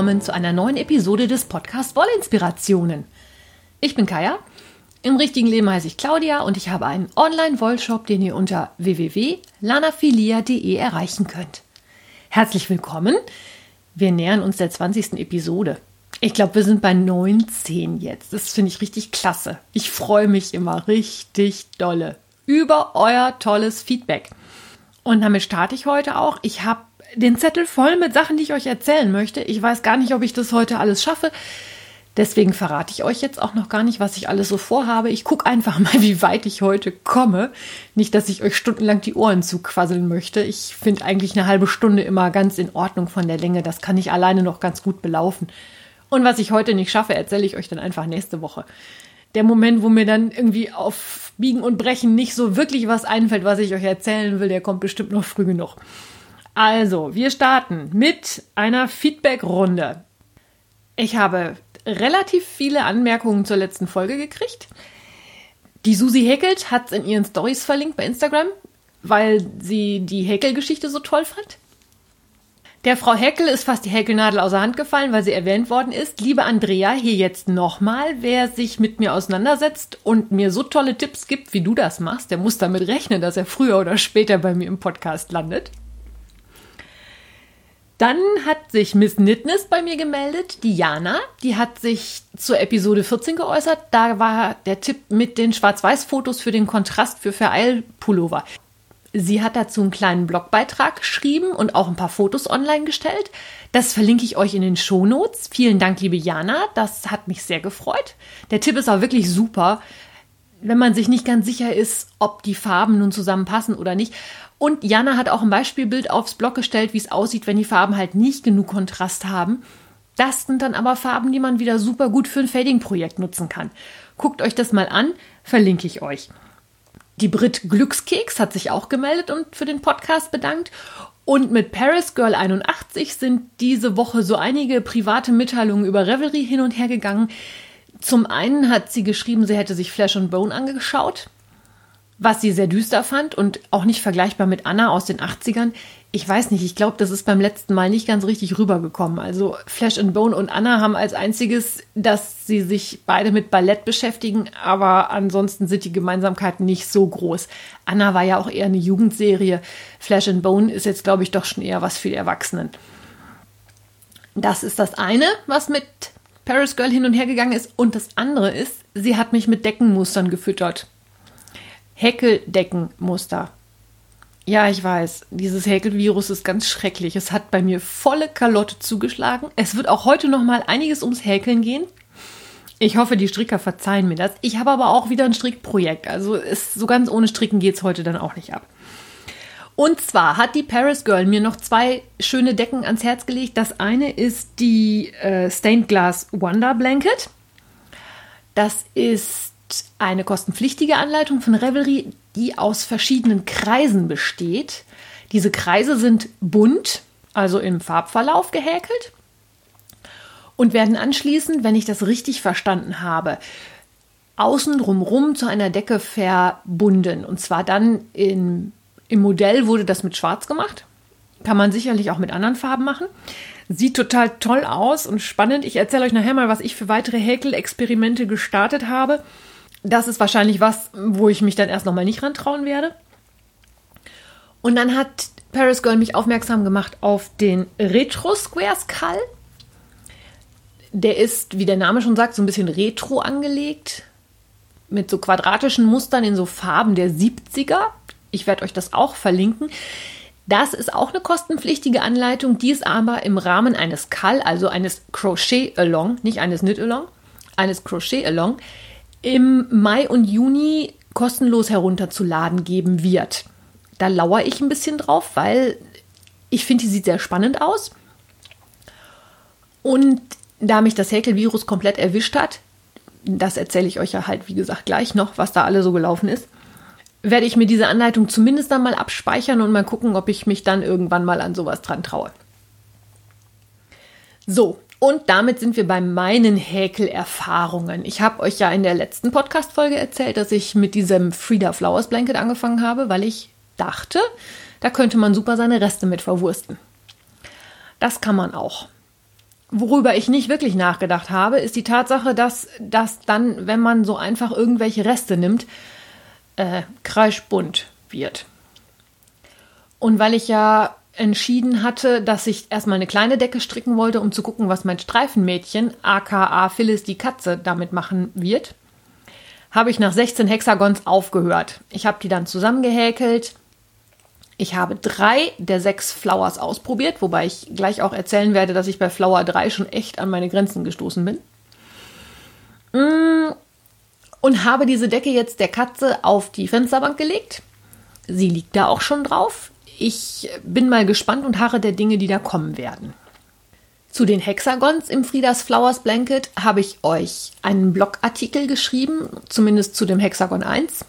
willkommen zu einer neuen Episode des Podcast Wollinspirationen. Ich bin Kaya. Im richtigen Leben heiße ich Claudia und ich habe einen Online-Wollshop, den ihr unter www.lanafilia.de erreichen könnt. Herzlich willkommen. Wir nähern uns der 20. Episode. Ich glaube, wir sind bei 19 jetzt. Das finde ich richtig klasse. Ich freue mich immer richtig dolle über euer tolles Feedback. Und damit starte ich heute auch. Ich habe den Zettel voll mit Sachen, die ich euch erzählen möchte. Ich weiß gar nicht, ob ich das heute alles schaffe. Deswegen verrate ich euch jetzt auch noch gar nicht, was ich alles so vorhabe. Ich gucke einfach mal, wie weit ich heute komme. Nicht, dass ich euch stundenlang die Ohren zuquasseln möchte. Ich finde eigentlich eine halbe Stunde immer ganz in Ordnung von der Länge. Das kann ich alleine noch ganz gut belaufen. Und was ich heute nicht schaffe, erzähle ich euch dann einfach nächste Woche. Der Moment, wo mir dann irgendwie auf Biegen und Brechen nicht so wirklich was einfällt, was ich euch erzählen will, der kommt bestimmt noch früh genug. Also, wir starten mit einer Feedback-Runde. Ich habe relativ viele Anmerkungen zur letzten Folge gekriegt. Die Susi Häkelt hat es in ihren Stories verlinkt bei Instagram, weil sie die Häkelgeschichte so toll fand. Der Frau Häckel ist fast die Häkelnadel außer Hand gefallen, weil sie erwähnt worden ist. Liebe Andrea, hier jetzt nochmal, wer sich mit mir auseinandersetzt und mir so tolle Tipps gibt, wie du das machst, der muss damit rechnen, dass er früher oder später bei mir im Podcast landet. Dann hat sich Miss Nitness bei mir gemeldet, Diana. Die hat sich zur Episode 14 geäußert. Da war der Tipp mit den Schwarz-Weiß-Fotos für den Kontrast für Vereil-Pullover. Sie hat dazu einen kleinen Blogbeitrag geschrieben und auch ein paar Fotos online gestellt. Das verlinke ich euch in den Shownotes. Vielen Dank, liebe Jana. Das hat mich sehr gefreut. Der Tipp ist auch wirklich super, wenn man sich nicht ganz sicher ist, ob die Farben nun zusammenpassen oder nicht. Und Jana hat auch ein Beispielbild aufs Blog gestellt, wie es aussieht, wenn die Farben halt nicht genug Kontrast haben. Das sind dann aber Farben, die man wieder super gut für ein Fading-Projekt nutzen kann. Guckt euch das mal an, verlinke ich euch. Die Brit Glückskeks hat sich auch gemeldet und für den Podcast bedankt. Und mit Paris Girl 81 sind diese Woche so einige private Mitteilungen über Revelry hin und her gegangen. Zum einen hat sie geschrieben, sie hätte sich Flesh and Bone angeschaut was sie sehr düster fand und auch nicht vergleichbar mit Anna aus den 80ern. Ich weiß nicht, ich glaube, das ist beim letzten Mal nicht ganz richtig rübergekommen. Also Flesh and Bone und Anna haben als einziges, dass sie sich beide mit Ballett beschäftigen, aber ansonsten sind die Gemeinsamkeiten nicht so groß. Anna war ja auch eher eine Jugendserie. Flesh and Bone ist jetzt, glaube ich, doch schon eher was für die Erwachsenen. Das ist das eine, was mit Paris Girl hin und her gegangen ist. Und das andere ist, sie hat mich mit Deckenmustern gefüttert. Häkeldeckenmuster. Ja, ich weiß, dieses Häkelvirus ist ganz schrecklich. Es hat bei mir volle Kalotte zugeschlagen. Es wird auch heute noch mal einiges ums Häkeln gehen. Ich hoffe, die Stricker verzeihen mir das. Ich habe aber auch wieder ein Strickprojekt. Also ist, so ganz ohne Stricken geht es heute dann auch nicht ab. Und zwar hat die Paris Girl mir noch zwei schöne Decken ans Herz gelegt. Das eine ist die äh, Stained Glass Wonder Blanket. Das ist eine kostenpflichtige Anleitung von Revelry, die aus verschiedenen Kreisen besteht. Diese Kreise sind bunt, also im Farbverlauf gehäkelt und werden anschließend, wenn ich das richtig verstanden habe, außen drumherum zu einer Decke verbunden. Und zwar dann in, im Modell wurde das mit Schwarz gemacht. Kann man sicherlich auch mit anderen Farben machen. Sieht total toll aus und spannend. Ich erzähle euch nachher mal, was ich für weitere Häkelexperimente gestartet habe. Das ist wahrscheinlich was, wo ich mich dann erst nochmal nicht rantrauen werde. Und dann hat Paris Girl mich aufmerksam gemacht auf den Retro Square Skull. Der ist, wie der Name schon sagt, so ein bisschen retro angelegt. Mit so quadratischen Mustern in so Farben der 70er. Ich werde euch das auch verlinken. Das ist auch eine kostenpflichtige Anleitung, die ist aber im Rahmen eines Call, also eines Crochet Along, nicht eines Knit Along, eines Crochet Along, im Mai und Juni kostenlos herunterzuladen geben wird. Da lauere ich ein bisschen drauf, weil ich finde, die sieht sehr spannend aus. Und da mich das Häkelvirus komplett erwischt hat, das erzähle ich euch ja halt, wie gesagt, gleich noch, was da alle so gelaufen ist, werde ich mir diese Anleitung zumindest dann mal abspeichern und mal gucken, ob ich mich dann irgendwann mal an sowas dran traue. So, und damit sind wir bei meinen Häkelerfahrungen. Ich habe euch ja in der letzten Podcast-Folge erzählt, dass ich mit diesem Frida Flowers Blanket angefangen habe, weil ich dachte, da könnte man super seine Reste mit verwursten. Das kann man auch. Worüber ich nicht wirklich nachgedacht habe, ist die Tatsache, dass das dann, wenn man so einfach irgendwelche Reste nimmt, äh, kreischbunt wird. Und weil ich ja entschieden hatte, dass ich erstmal eine kleine Decke stricken wollte, um zu gucken, was mein Streifenmädchen, aka Phyllis die Katze, damit machen wird, habe ich nach 16 Hexagons aufgehört. Ich habe die dann zusammengehäkelt. Ich habe drei der sechs Flowers ausprobiert, wobei ich gleich auch erzählen werde, dass ich bei Flower 3 schon echt an meine Grenzen gestoßen bin. Mm, und habe diese Decke jetzt der Katze auf die Fensterbank gelegt. Sie liegt da auch schon drauf. Ich bin mal gespannt und harre der Dinge, die da kommen werden. Zu den Hexagons im Friedas Flowers Blanket habe ich euch einen Blogartikel geschrieben, zumindest zu dem Hexagon 1.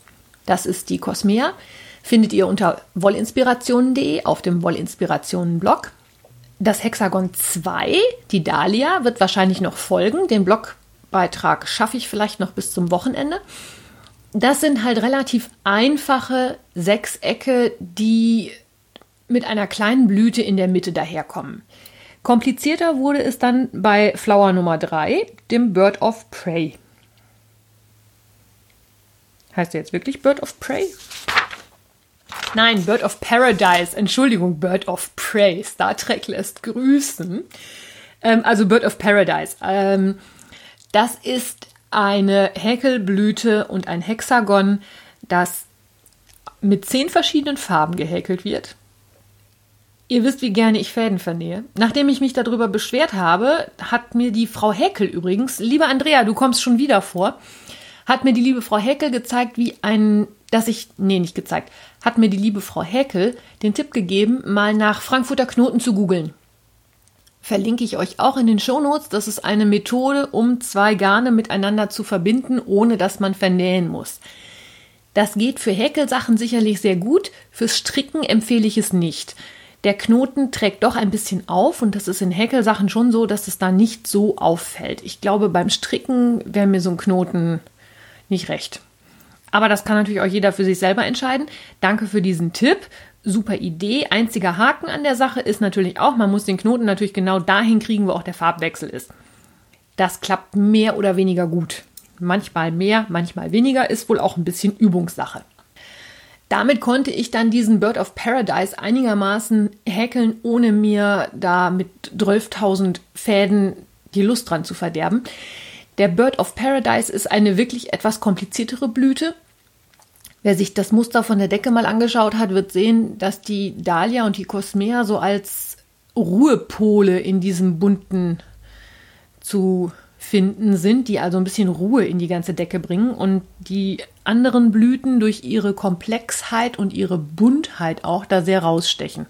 Das ist die Cosmea. Findet ihr unter wollinspirationen.de auf dem Wollinspirationen-Blog. Das Hexagon 2, die Dahlia, wird wahrscheinlich noch folgen. Den Blogbeitrag schaffe ich vielleicht noch bis zum Wochenende. Das sind halt relativ einfache Sechsecke, die mit einer kleinen Blüte in der Mitte daherkommen. Komplizierter wurde es dann bei Flower Nummer 3, dem Bird of Prey. Heißt der jetzt wirklich Bird of Prey? Nein, Bird of Paradise. Entschuldigung, Bird of Prey. Star Trek lässt grüßen. Ähm, also Bird of Paradise. Ähm, das ist eine Häkelblüte und ein Hexagon, das mit zehn verschiedenen Farben gehäkelt wird. Ihr wisst, wie gerne ich Fäden vernähe. Nachdem ich mich darüber beschwert habe, hat mir die Frau Häkel übrigens, liebe Andrea, du kommst schon wieder vor, hat mir die liebe Frau Häkel gezeigt, wie ein, dass ich, nee, nicht gezeigt, hat mir die liebe Frau Häkel den Tipp gegeben, mal nach Frankfurter Knoten zu googeln. Verlinke ich euch auch in den Shownotes. Das ist eine Methode, um zwei Garne miteinander zu verbinden, ohne dass man vernähen muss. Das geht für Häkelsachen sicherlich sehr gut, fürs Stricken empfehle ich es nicht der Knoten trägt doch ein bisschen auf und das ist in Häkelsachen schon so, dass es da nicht so auffällt. Ich glaube, beim Stricken wäre mir so ein Knoten nicht recht. Aber das kann natürlich auch jeder für sich selber entscheiden. Danke für diesen Tipp. Super Idee. Einziger Haken an der Sache ist natürlich auch, man muss den Knoten natürlich genau dahin kriegen, wo auch der Farbwechsel ist. Das klappt mehr oder weniger gut. Manchmal mehr, manchmal weniger, ist wohl auch ein bisschen Übungssache. Damit konnte ich dann diesen Bird of Paradise einigermaßen häkeln, ohne mir da mit 12.000 Fäden die Lust dran zu verderben. Der Bird of Paradise ist eine wirklich etwas kompliziertere Blüte. Wer sich das Muster von der Decke mal angeschaut hat, wird sehen, dass die Dahlia und die Cosmea so als Ruhepole in diesem bunten zu finden sind, die also ein bisschen Ruhe in die ganze Decke bringen und die anderen Blüten durch ihre Komplexheit und ihre Buntheit auch da sehr rausstechen.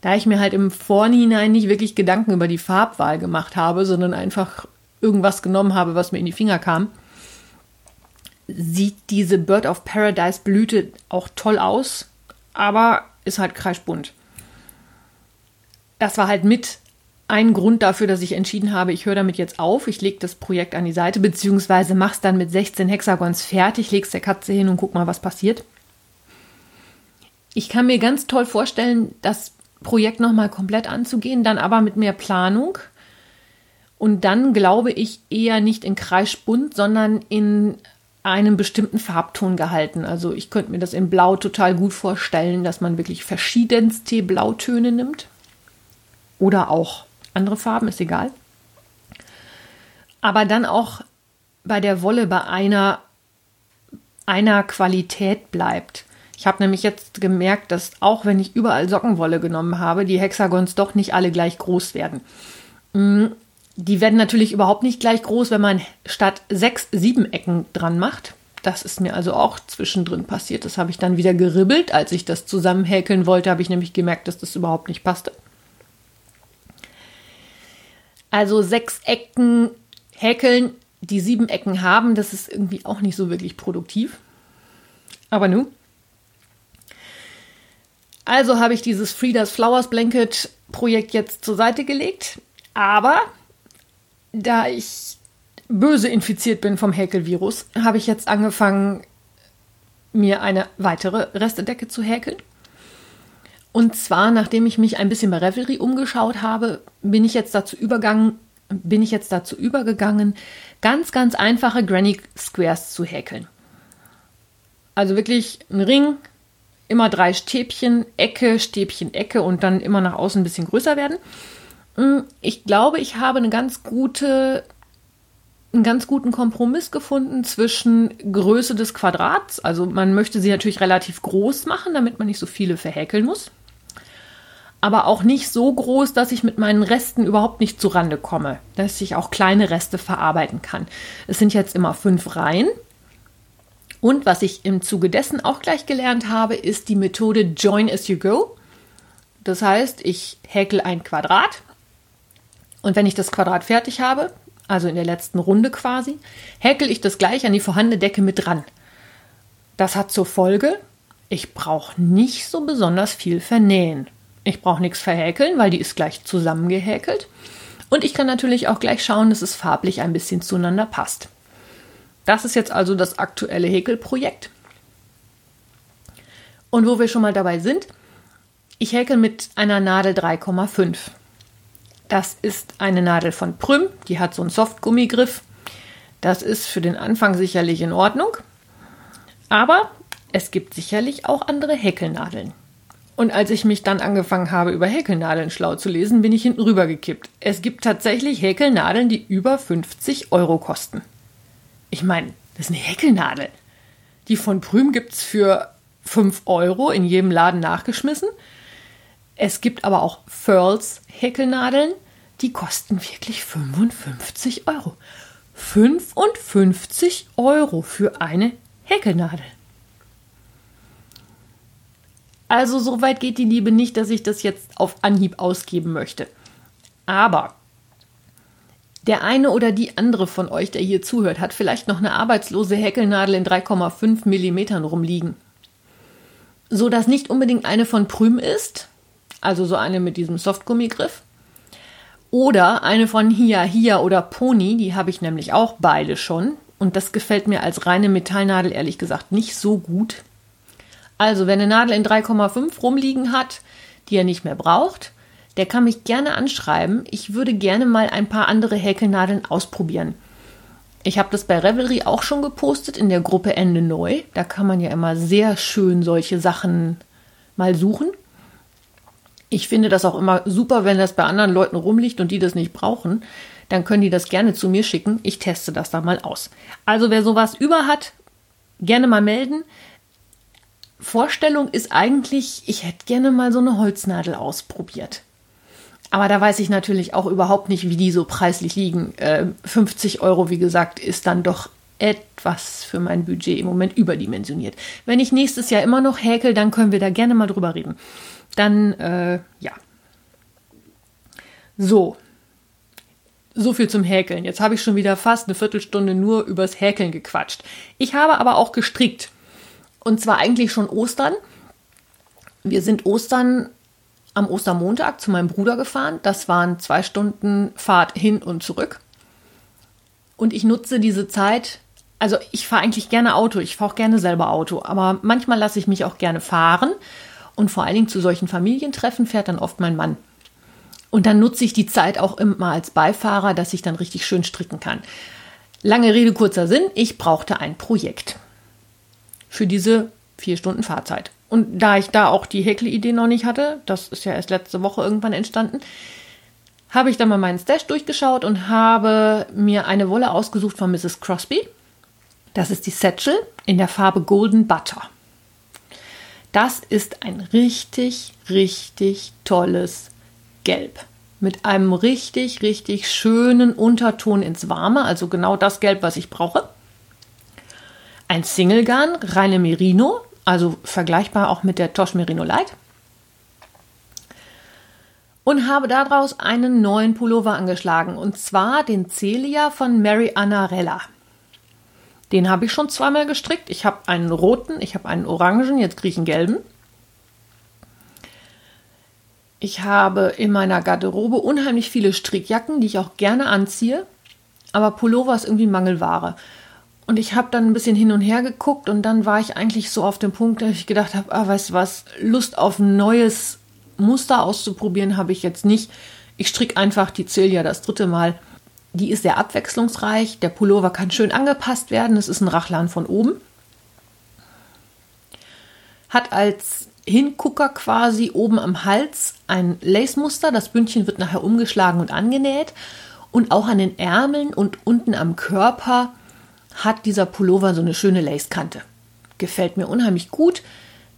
Da ich mir halt im Vorhinein nicht wirklich Gedanken über die Farbwahl gemacht habe, sondern einfach irgendwas genommen habe, was mir in die Finger kam, sieht diese Bird of Paradise Blüte auch toll aus, aber ist halt kreischbunt. Das war halt mit ein Grund dafür, dass ich entschieden habe, ich höre damit jetzt auf, ich lege das Projekt an die Seite, beziehungsweise mach's dann mit 16 Hexagons fertig, leg's der Katze hin und guck mal, was passiert. Ich kann mir ganz toll vorstellen, das Projekt nochmal komplett anzugehen, dann aber mit mehr Planung. Und dann glaube ich eher nicht in Kreisbunt, sondern in einem bestimmten Farbton gehalten. Also ich könnte mir das in Blau total gut vorstellen, dass man wirklich verschiedenste Blautöne nimmt. Oder auch andere Farben, ist egal. Aber dann auch bei der Wolle bei einer, einer Qualität bleibt. Ich habe nämlich jetzt gemerkt, dass auch wenn ich überall Sockenwolle genommen habe, die Hexagons doch nicht alle gleich groß werden. Mm, die werden natürlich überhaupt nicht gleich groß, wenn man statt sechs, sieben Ecken dran macht. Das ist mir also auch zwischendrin passiert. Das habe ich dann wieder geribbelt. Als ich das zusammenhäkeln wollte, habe ich nämlich gemerkt, dass das überhaupt nicht passte. Also sechs Ecken häkeln, die sieben Ecken haben, das ist irgendwie auch nicht so wirklich produktiv. Aber nun. Also habe ich dieses Friedas Flowers Blanket Projekt jetzt zur Seite gelegt. Aber da ich böse infiziert bin vom Häkelvirus, habe ich jetzt angefangen, mir eine weitere Restedecke zu häkeln. Und zwar, nachdem ich mich ein bisschen bei Revelry umgeschaut habe, bin ich jetzt dazu übergegangen, bin ich jetzt dazu übergegangen, ganz, ganz einfache Granny Squares zu häkeln. Also wirklich ein Ring, immer drei Stäbchen, Ecke, Stäbchen, Ecke und dann immer nach außen ein bisschen größer werden. Hm, ich glaube, ich habe eine ganz gute, einen ganz guten Kompromiss gefunden zwischen Größe des Quadrats. Also man möchte sie natürlich relativ groß machen, damit man nicht so viele verhäkeln muss aber auch nicht so groß, dass ich mit meinen Resten überhaupt nicht zurande komme, dass ich auch kleine Reste verarbeiten kann. Es sind jetzt immer fünf Reihen. Und was ich im Zuge dessen auch gleich gelernt habe, ist die Methode Join as you go. Das heißt, ich häkel ein Quadrat und wenn ich das Quadrat fertig habe, also in der letzten Runde quasi, häkel ich das gleich an die vorhandene Decke mit dran. Das hat zur Folge, ich brauche nicht so besonders viel vernähen. Ich brauche nichts verhäkeln, weil die ist gleich zusammengehäkelt. Und ich kann natürlich auch gleich schauen, dass es farblich ein bisschen zueinander passt. Das ist jetzt also das aktuelle Häkelprojekt. Und wo wir schon mal dabei sind, ich häkel mit einer Nadel 3,5. Das ist eine Nadel von Prüm, die hat so einen Softgummigriff. Das ist für den Anfang sicherlich in Ordnung. Aber es gibt sicherlich auch andere Häkelnadeln. Und als ich mich dann angefangen habe, über Häkelnadeln schlau zu lesen, bin ich hinten rüber gekippt. Es gibt tatsächlich Häkelnadeln, die über 50 Euro kosten. Ich meine, das ist eine Häkelnadel. Die von Prüm gibt es für 5 Euro in jedem Laden nachgeschmissen. Es gibt aber auch Furls Häkelnadeln, die kosten wirklich 55 Euro. 55 Euro für eine Häkelnadel. Also so weit geht die Liebe nicht, dass ich das jetzt auf Anhieb ausgeben möchte. Aber der eine oder die andere von euch, der hier zuhört, hat vielleicht noch eine arbeitslose Häkelnadel in 3,5 mm rumliegen. So dass nicht unbedingt eine von Prüm ist, also so eine mit diesem Softgummigriff. Oder eine von Hia Hia oder Pony, die habe ich nämlich auch beide schon. Und das gefällt mir als reine Metallnadel ehrlich gesagt nicht so gut. Also, wer eine Nadel in 3,5 rumliegen hat, die er nicht mehr braucht, der kann mich gerne anschreiben. Ich würde gerne mal ein paar andere Häkelnadeln ausprobieren. Ich habe das bei Revelry auch schon gepostet in der Gruppe Ende Neu. Da kann man ja immer sehr schön solche Sachen mal suchen. Ich finde das auch immer super, wenn das bei anderen Leuten rumliegt und die das nicht brauchen. Dann können die das gerne zu mir schicken. Ich teste das da mal aus. Also wer sowas über hat, gerne mal melden. Vorstellung ist eigentlich, ich hätte gerne mal so eine Holznadel ausprobiert. Aber da weiß ich natürlich auch überhaupt nicht, wie die so preislich liegen. Äh, 50 Euro, wie gesagt, ist dann doch etwas für mein Budget im Moment überdimensioniert. Wenn ich nächstes Jahr immer noch häkel, dann können wir da gerne mal drüber reden. Dann, äh, ja. So. So viel zum Häkeln. Jetzt habe ich schon wieder fast eine Viertelstunde nur übers Häkeln gequatscht. Ich habe aber auch gestrickt. Und zwar eigentlich schon Ostern. Wir sind Ostern am Ostermontag zu meinem Bruder gefahren. Das waren zwei Stunden Fahrt hin und zurück. Und ich nutze diese Zeit, also ich fahre eigentlich gerne Auto, ich fahre auch gerne selber Auto, aber manchmal lasse ich mich auch gerne fahren. Und vor allen Dingen zu solchen Familientreffen fährt dann oft mein Mann. Und dann nutze ich die Zeit auch immer als Beifahrer, dass ich dann richtig schön stricken kann. Lange Rede, kurzer Sinn, ich brauchte ein Projekt für diese vier Stunden Fahrzeit. Und da ich da auch die Häkelidee noch nicht hatte, das ist ja erst letzte Woche irgendwann entstanden, habe ich dann mal meinen Stash durchgeschaut und habe mir eine Wolle ausgesucht von Mrs. Crosby. Das ist die Satchel in der Farbe Golden Butter. Das ist ein richtig, richtig tolles Gelb. Mit einem richtig, richtig schönen Unterton ins Warme, also genau das Gelb, was ich brauche ein Single Gun, reine Merino, also vergleichbar auch mit der Tosh Merino Light. Und habe daraus einen neuen Pullover angeschlagen, und zwar den Celia von Mary Annarella. Den habe ich schon zweimal gestrickt. Ich habe einen roten, ich habe einen orangen, jetzt kriege ich einen gelben. Ich habe in meiner Garderobe unheimlich viele Strickjacken, die ich auch gerne anziehe. Aber Pullover ist irgendwie Mangelware. Und ich habe dann ein bisschen hin und her geguckt und dann war ich eigentlich so auf dem Punkt, dass ich gedacht habe, ah, weißt du was, Lust auf ein neues Muster auszuprobieren habe ich jetzt nicht. Ich stricke einfach die Celia das dritte Mal. Die ist sehr abwechslungsreich. Der Pullover kann schön angepasst werden. Es ist ein Rachlan von oben. Hat als Hingucker quasi oben am Hals ein Lace-Muster. Das Bündchen wird nachher umgeschlagen und angenäht. Und auch an den Ärmeln und unten am Körper hat dieser Pullover so eine schöne Lace-Kante. Gefällt mir unheimlich gut.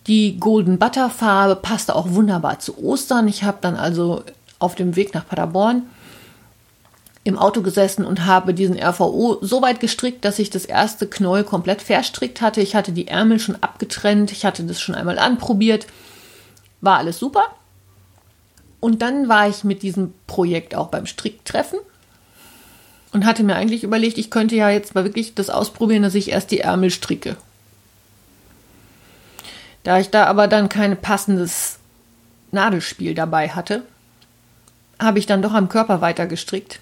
Die Golden Butter Farbe passte auch wunderbar zu Ostern. Ich habe dann also auf dem Weg nach Paderborn im Auto gesessen und habe diesen RVO so weit gestrickt, dass ich das erste Knäuel komplett verstrickt hatte. Ich hatte die Ärmel schon abgetrennt, ich hatte das schon einmal anprobiert. War alles super. Und dann war ich mit diesem Projekt auch beim Stricktreffen und hatte mir eigentlich überlegt, ich könnte ja jetzt mal wirklich das ausprobieren, dass ich erst die Ärmel stricke. Da ich da aber dann kein passendes Nadelspiel dabei hatte, habe ich dann doch am Körper weiter gestrickt.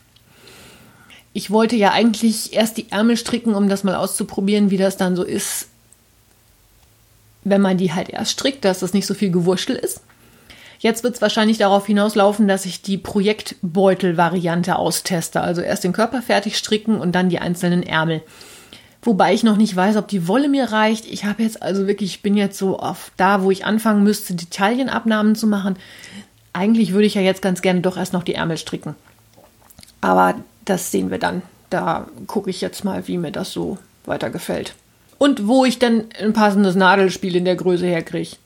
Ich wollte ja eigentlich erst die Ärmel stricken, um das mal auszuprobieren, wie das dann so ist, wenn man die halt erst strickt, dass das nicht so viel Gewurschtel ist. Jetzt wird es wahrscheinlich darauf hinauslaufen, dass ich die Projektbeutel-Variante austeste. Also erst den Körper fertig stricken und dann die einzelnen Ärmel. Wobei ich noch nicht weiß, ob die Wolle mir reicht. Ich habe jetzt also wirklich, ich bin jetzt so auf da, wo ich anfangen müsste, die Taillenabnahmen zu machen. Eigentlich würde ich ja jetzt ganz gerne doch erst noch die Ärmel stricken. Aber das sehen wir dann. Da gucke ich jetzt mal, wie mir das so weiter gefällt. Und wo ich dann ein passendes Nadelspiel in der Größe herkriege.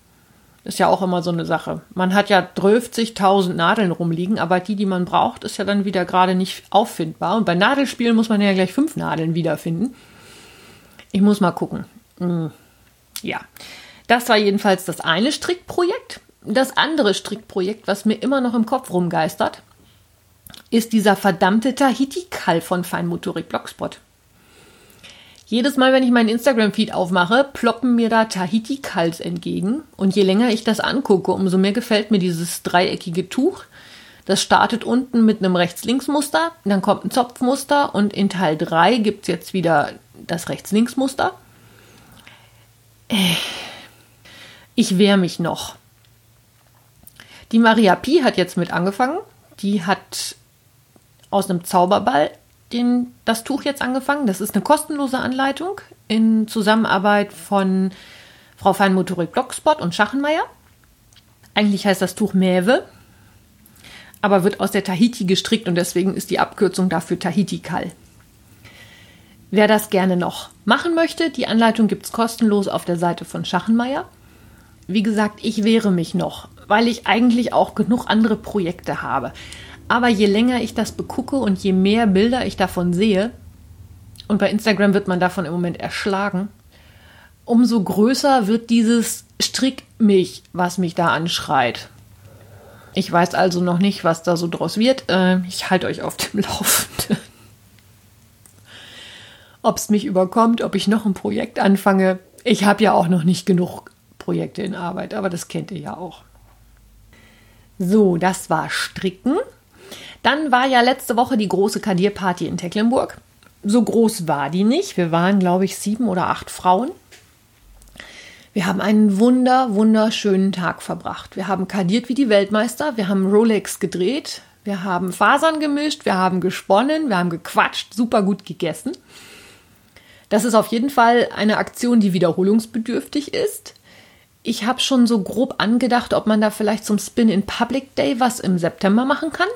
Ist ja auch immer so eine Sache. Man hat ja 12.000 Nadeln rumliegen, aber die, die man braucht, ist ja dann wieder gerade nicht auffindbar. Und bei Nadelspielen muss man ja gleich fünf Nadeln wiederfinden. Ich muss mal gucken. Hm. Ja, das war jedenfalls das eine Strickprojekt. Das andere Strickprojekt, was mir immer noch im Kopf rumgeistert, ist dieser verdammte Tahiti-Kall von Feinmotorik Blogspot. Jedes Mal, wenn ich meinen Instagram-Feed aufmache, ploppen mir da Tahiti-Kals entgegen. Und je länger ich das angucke, umso mehr gefällt mir dieses dreieckige Tuch. Das startet unten mit einem Rechts-Links-Muster, dann kommt ein Zopfmuster und in Teil 3 gibt es jetzt wieder das Rechts-Links-Muster. Ich wehre mich noch. Die Maria Pi hat jetzt mit angefangen. Die hat aus einem Zauberball den, das Tuch jetzt angefangen. Das ist eine kostenlose Anleitung in Zusammenarbeit von Frau Feinmotorik Blockspot und Schachenmeier. Eigentlich heißt das Tuch Mäve, aber wird aus der Tahiti gestrickt und deswegen ist die Abkürzung dafür Tahiti-Kall. Wer das gerne noch machen möchte, die Anleitung gibt es kostenlos auf der Seite von Schachenmeier. Wie gesagt, ich wehre mich noch, weil ich eigentlich auch genug andere Projekte habe. Aber je länger ich das begucke und je mehr Bilder ich davon sehe, und bei Instagram wird man davon im Moment erschlagen, umso größer wird dieses Strick mich, was mich da anschreit. Ich weiß also noch nicht, was da so draus wird. Äh, ich halte euch auf dem Laufenden ob es mich überkommt, ob ich noch ein Projekt anfange. Ich habe ja auch noch nicht genug Projekte in Arbeit, aber das kennt ihr ja auch. So, das war Stricken. Dann war ja letzte Woche die große Kadierparty in Tecklenburg. So groß war die nicht. Wir waren, glaube ich, sieben oder acht Frauen. Wir haben einen wunder, wunderschönen Tag verbracht. Wir haben kadiert wie die Weltmeister. Wir haben Rolex gedreht. Wir haben Fasern gemischt. Wir haben gesponnen. Wir haben gequatscht. Super gut gegessen. Das ist auf jeden Fall eine Aktion, die wiederholungsbedürftig ist. Ich habe schon so grob angedacht, ob man da vielleicht zum Spin in Public Day was im September machen kann.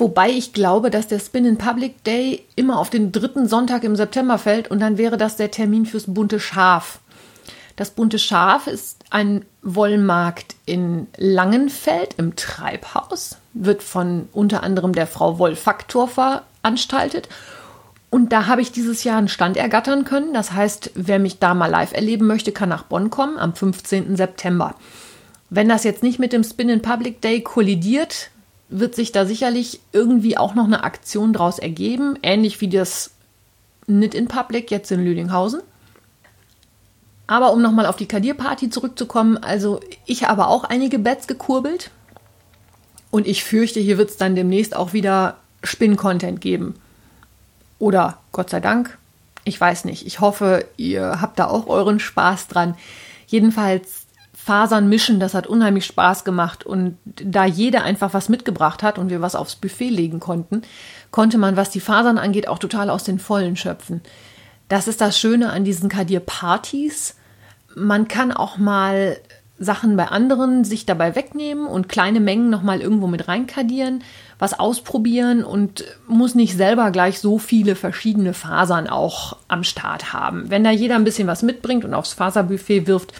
Wobei ich glaube, dass der Spin in Public Day immer auf den dritten Sonntag im September fällt und dann wäre das der Termin fürs bunte Schaf. Das bunte Schaf ist ein Wollmarkt in Langenfeld im Treibhaus, wird von unter anderem der Frau Wollfaktor veranstaltet und da habe ich dieses Jahr einen Stand ergattern können. Das heißt, wer mich da mal live erleben möchte, kann nach Bonn kommen am 15. September. Wenn das jetzt nicht mit dem Spin in Public Day kollidiert, wird sich da sicherlich irgendwie auch noch eine Aktion draus ergeben, ähnlich wie das Knit in Public jetzt in Lüdinghausen. Aber um nochmal auf die Kadierparty zurückzukommen, also ich habe auch einige Bets gekurbelt und ich fürchte, hier wird es dann demnächst auch wieder Spin-Content geben. Oder Gott sei Dank, ich weiß nicht. Ich hoffe, ihr habt da auch euren Spaß dran. Jedenfalls Fasern mischen, das hat unheimlich Spaß gemacht. Und da jeder einfach was mitgebracht hat und wir was aufs Buffet legen konnten, konnte man, was die Fasern angeht, auch total aus den Vollen schöpfen. Das ist das Schöne an diesen Kadir-Partys. Man kann auch mal Sachen bei anderen sich dabei wegnehmen und kleine Mengen nochmal irgendwo mit reinkadieren, was ausprobieren und muss nicht selber gleich so viele verschiedene Fasern auch am Start haben. Wenn da jeder ein bisschen was mitbringt und aufs Faserbuffet wirft,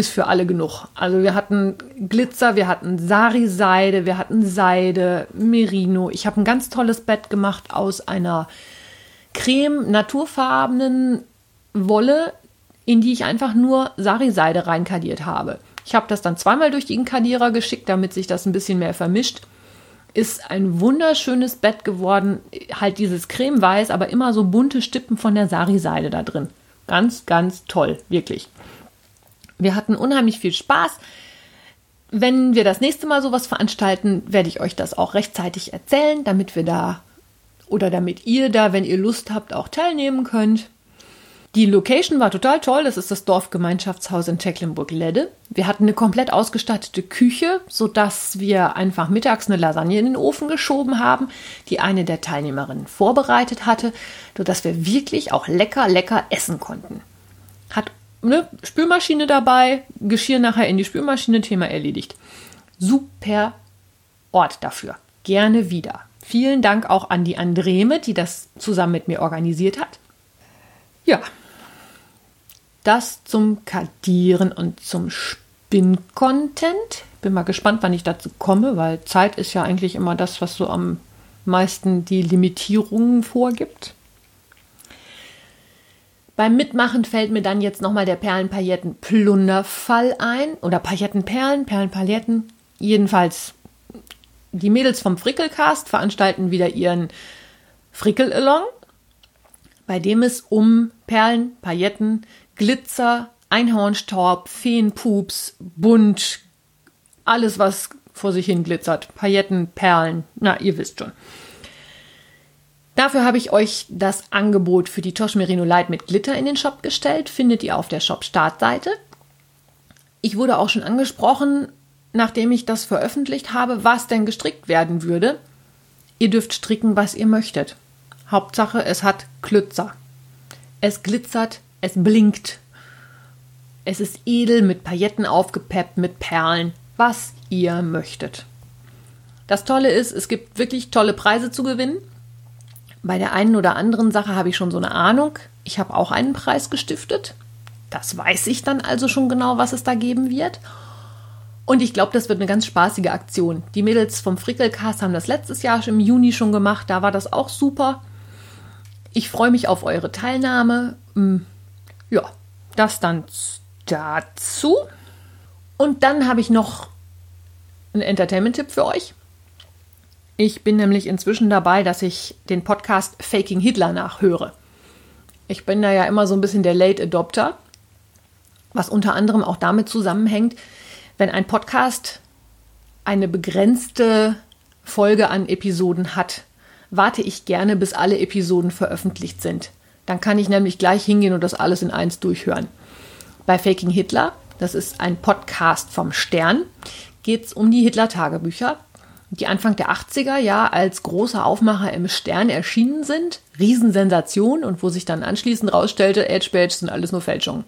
ist für alle genug. Also wir hatten Glitzer, wir hatten Sari-Seide, wir hatten Seide, Merino. Ich habe ein ganz tolles Bett gemacht aus einer creme naturfarbenen Wolle, in die ich einfach nur Sari-Seide reinkadiert habe. Ich habe das dann zweimal durch den Kadierer geschickt, damit sich das ein bisschen mehr vermischt. Ist ein wunderschönes Bett geworden. Halt dieses cremeweiß, aber immer so bunte Stippen von der Sari-Seide da drin. Ganz, ganz toll, wirklich. Wir hatten unheimlich viel Spaß. Wenn wir das nächste Mal sowas veranstalten, werde ich euch das auch rechtzeitig erzählen, damit wir da oder damit ihr da, wenn ihr Lust habt, auch teilnehmen könnt. Die Location war total toll. Das ist das Dorfgemeinschaftshaus in Tecklenburg-Ledde. Wir hatten eine komplett ausgestattete Küche, sodass wir einfach mittags eine Lasagne in den Ofen geschoben haben, die eine der Teilnehmerinnen vorbereitet hatte, sodass wir wirklich auch lecker, lecker essen konnten. Hat eine Spülmaschine dabei, Geschirr nachher in die Spülmaschine, Thema erledigt. Super Ort dafür. Gerne wieder. Vielen Dank auch an die Andreme, die das zusammen mit mir organisiert hat. Ja, das zum Kadieren und zum Spin-Content. Bin mal gespannt, wann ich dazu komme, weil Zeit ist ja eigentlich immer das, was so am meisten die Limitierungen vorgibt. Beim Mitmachen fällt mir dann jetzt nochmal der Perlenpailletten-Plunderfall ein. Oder Paillettenperlen, Perlenpailletten. Jedenfalls, die Mädels vom Frickelcast veranstalten wieder ihren Frickel-Along, bei dem es um Perlen, Pailletten, Glitzer, Einhornstaub, Feenpups, bunt, alles, was vor sich hin glitzert. Pailletten, Perlen, na, ihr wisst schon. Dafür habe ich euch das Angebot für die Tosh Merino Light mit Glitter in den Shop gestellt. Findet ihr auf der Shop-Startseite. Ich wurde auch schon angesprochen, nachdem ich das veröffentlicht habe, was denn gestrickt werden würde. Ihr dürft stricken, was ihr möchtet. Hauptsache, es hat Klützer. Es glitzert es blinkt. Es ist edel, mit Pailletten aufgepeppt, mit Perlen, was ihr möchtet. Das Tolle ist, es gibt wirklich tolle Preise zu gewinnen. Bei der einen oder anderen Sache habe ich schon so eine Ahnung. Ich habe auch einen Preis gestiftet. Das weiß ich dann also schon genau, was es da geben wird. Und ich glaube, das wird eine ganz spaßige Aktion. Die Mädels vom Frickelcast haben das letztes Jahr im Juni schon gemacht. Da war das auch super. Ich freue mich auf eure Teilnahme. Hm, ja, das dann dazu. Und dann habe ich noch einen Entertainment-Tipp für euch. Ich bin nämlich inzwischen dabei, dass ich den Podcast Faking Hitler nachhöre. Ich bin da ja immer so ein bisschen der Late Adopter, was unter anderem auch damit zusammenhängt, wenn ein Podcast eine begrenzte Folge an Episoden hat, warte ich gerne, bis alle Episoden veröffentlicht sind. Dann kann ich nämlich gleich hingehen und das alles in eins durchhören. Bei Faking Hitler, das ist ein Podcast vom Stern, geht es um die Hitler-Tagebücher, die Anfang der 80er ja als großer Aufmacher im Stern erschienen sind. Riesensensation und wo sich dann anschließend rausstellte, Edge Badge sind alles nur Fälschungen.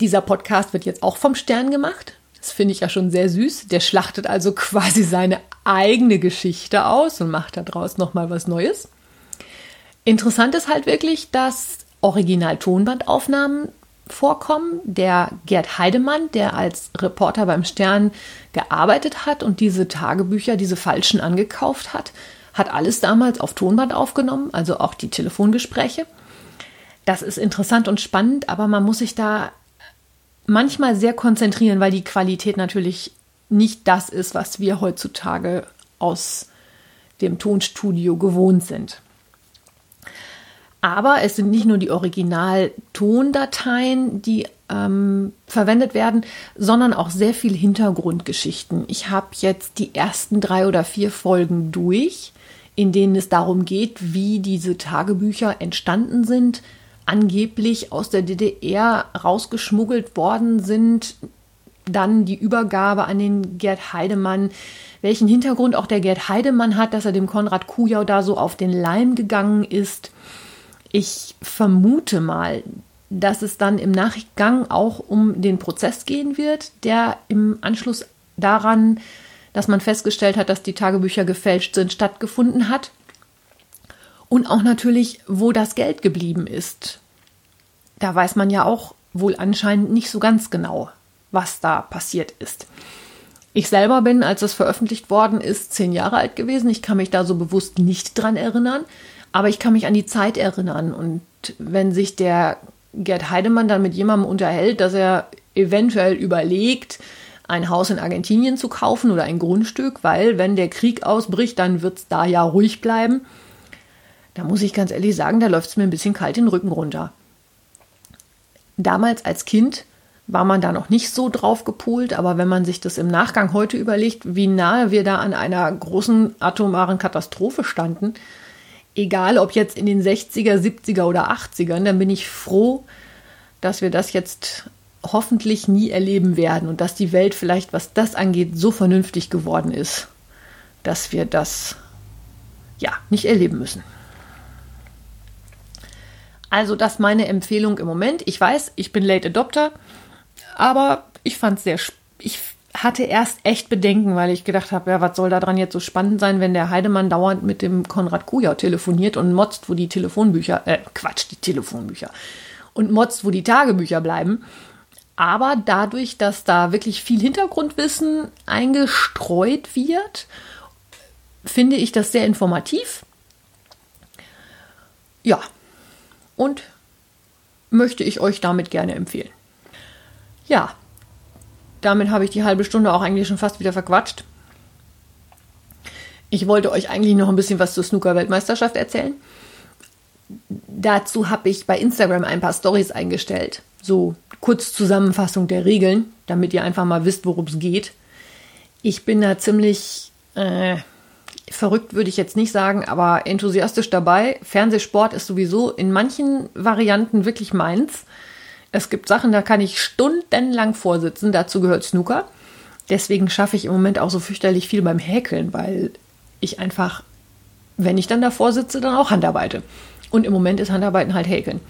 Dieser Podcast wird jetzt auch vom Stern gemacht. Das finde ich ja schon sehr süß. Der schlachtet also quasi seine eigene Geschichte aus und macht daraus nochmal was Neues. Interessant ist halt wirklich, dass Original-Tonbandaufnahmen vorkommen. Der Gerd Heidemann, der als Reporter beim Stern gearbeitet hat und diese Tagebücher, diese falschen angekauft hat, hat alles damals auf Tonband aufgenommen, also auch die Telefongespräche. Das ist interessant und spannend, aber man muss sich da manchmal sehr konzentrieren, weil die Qualität natürlich nicht das ist, was wir heutzutage aus dem Tonstudio gewohnt sind. Aber es sind nicht nur die Original-Tondateien, die ähm, verwendet werden, sondern auch sehr viel Hintergrundgeschichten. Ich habe jetzt die ersten drei oder vier Folgen durch, in denen es darum geht, wie diese Tagebücher entstanden sind, angeblich aus der DDR rausgeschmuggelt worden sind. Dann die Übergabe an den Gerd Heidemann. Welchen Hintergrund auch der Gerd Heidemann hat, dass er dem Konrad Kujau da so auf den Leim gegangen ist. Ich vermute mal, dass es dann im Nachgang auch um den Prozess gehen wird, der im Anschluss daran, dass man festgestellt hat, dass die Tagebücher gefälscht sind, stattgefunden hat. Und auch natürlich, wo das Geld geblieben ist. Da weiß man ja auch wohl anscheinend nicht so ganz genau, was da passiert ist. Ich selber bin, als es veröffentlicht worden ist, zehn Jahre alt gewesen. Ich kann mich da so bewusst nicht dran erinnern, aber ich kann mich an die Zeit erinnern. Und wenn sich der Gerd Heidemann dann mit jemandem unterhält, dass er eventuell überlegt, ein Haus in Argentinien zu kaufen oder ein Grundstück, weil wenn der Krieg ausbricht, dann wird es da ja ruhig bleiben. Da muss ich ganz ehrlich sagen, da läuft es mir ein bisschen kalt den Rücken runter. Damals als Kind war man da noch nicht so drauf gepolt, aber wenn man sich das im Nachgang heute überlegt, wie nahe wir da an einer großen atomaren Katastrophe standen, egal ob jetzt in den 60er, 70er oder 80ern, dann bin ich froh, dass wir das jetzt hoffentlich nie erleben werden und dass die Welt vielleicht, was das angeht, so vernünftig geworden ist, dass wir das ja nicht erleben müssen. Also das ist meine Empfehlung im Moment. Ich weiß, ich bin Late Adopter, aber ich fand es sehr, ich hatte erst echt Bedenken, weil ich gedacht habe, ja, was soll da dran jetzt so spannend sein, wenn der Heidemann dauernd mit dem Konrad Kujau telefoniert und motzt, wo die Telefonbücher, äh, Quatsch, die Telefonbücher und motzt, wo die Tagebücher bleiben. Aber dadurch, dass da wirklich viel Hintergrundwissen eingestreut wird, finde ich das sehr informativ. Ja, und möchte ich euch damit gerne empfehlen. Ja, damit habe ich die halbe Stunde auch eigentlich schon fast wieder verquatscht. Ich wollte euch eigentlich noch ein bisschen was zur Snooker-Weltmeisterschaft erzählen. Dazu habe ich bei Instagram ein paar Stories eingestellt. So kurz Zusammenfassung der Regeln, damit ihr einfach mal wisst, worum es geht. Ich bin da ziemlich äh, verrückt, würde ich jetzt nicht sagen, aber enthusiastisch dabei. Fernsehsport ist sowieso in manchen Varianten wirklich meins. Es gibt Sachen, da kann ich stundenlang vorsitzen. Dazu gehört Snooker. Deswegen schaffe ich im Moment auch so fürchterlich viel beim Häkeln, weil ich einfach, wenn ich dann davor sitze, dann auch Handarbeite. Und im Moment ist Handarbeiten halt Häkeln.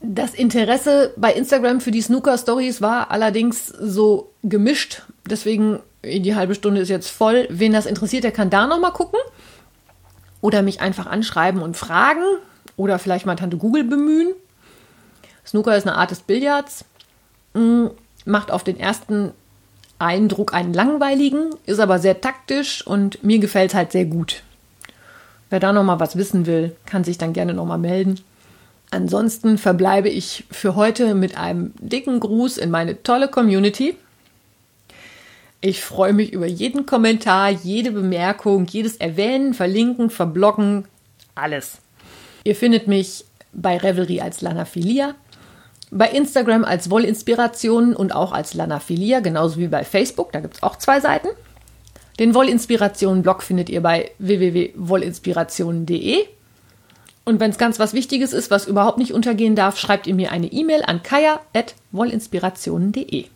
Das Interesse bei Instagram für die Snooker-Stories war allerdings so gemischt. Deswegen, die halbe Stunde ist jetzt voll. Wen das interessiert, der kann da nochmal gucken. Oder mich einfach anschreiben und fragen. Oder vielleicht mal Tante Google bemühen. Snooker ist eine Art des Billards. Mm, macht auf den ersten Eindruck einen langweiligen, ist aber sehr taktisch und mir gefällt es halt sehr gut. Wer da nochmal was wissen will, kann sich dann gerne nochmal melden. Ansonsten verbleibe ich für heute mit einem dicken Gruß in meine tolle Community. Ich freue mich über jeden Kommentar, jede Bemerkung, jedes Erwähnen, Verlinken, Verbloggen, alles. Ihr findet mich bei Revelry als Lanaphilia, bei Instagram als Wollinspirationen und auch als Lanaphilia, genauso wie bei Facebook, da gibt es auch zwei Seiten. Den Wollinspirationen-Blog findet ihr bei www.wollinspirationen.de. Und wenn es ganz was Wichtiges ist, was überhaupt nicht untergehen darf, schreibt ihr mir eine E-Mail an kaya.wollinspirationen.de.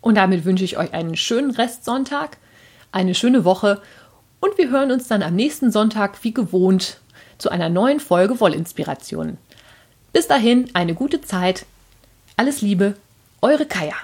Und damit wünsche ich euch einen schönen Restsonntag, eine schöne Woche und wir hören uns dann am nächsten Sonntag wie gewohnt zu einer neuen Folge Wollinspirationen. Bis dahin eine gute Zeit. Alles Liebe, eure Kaya.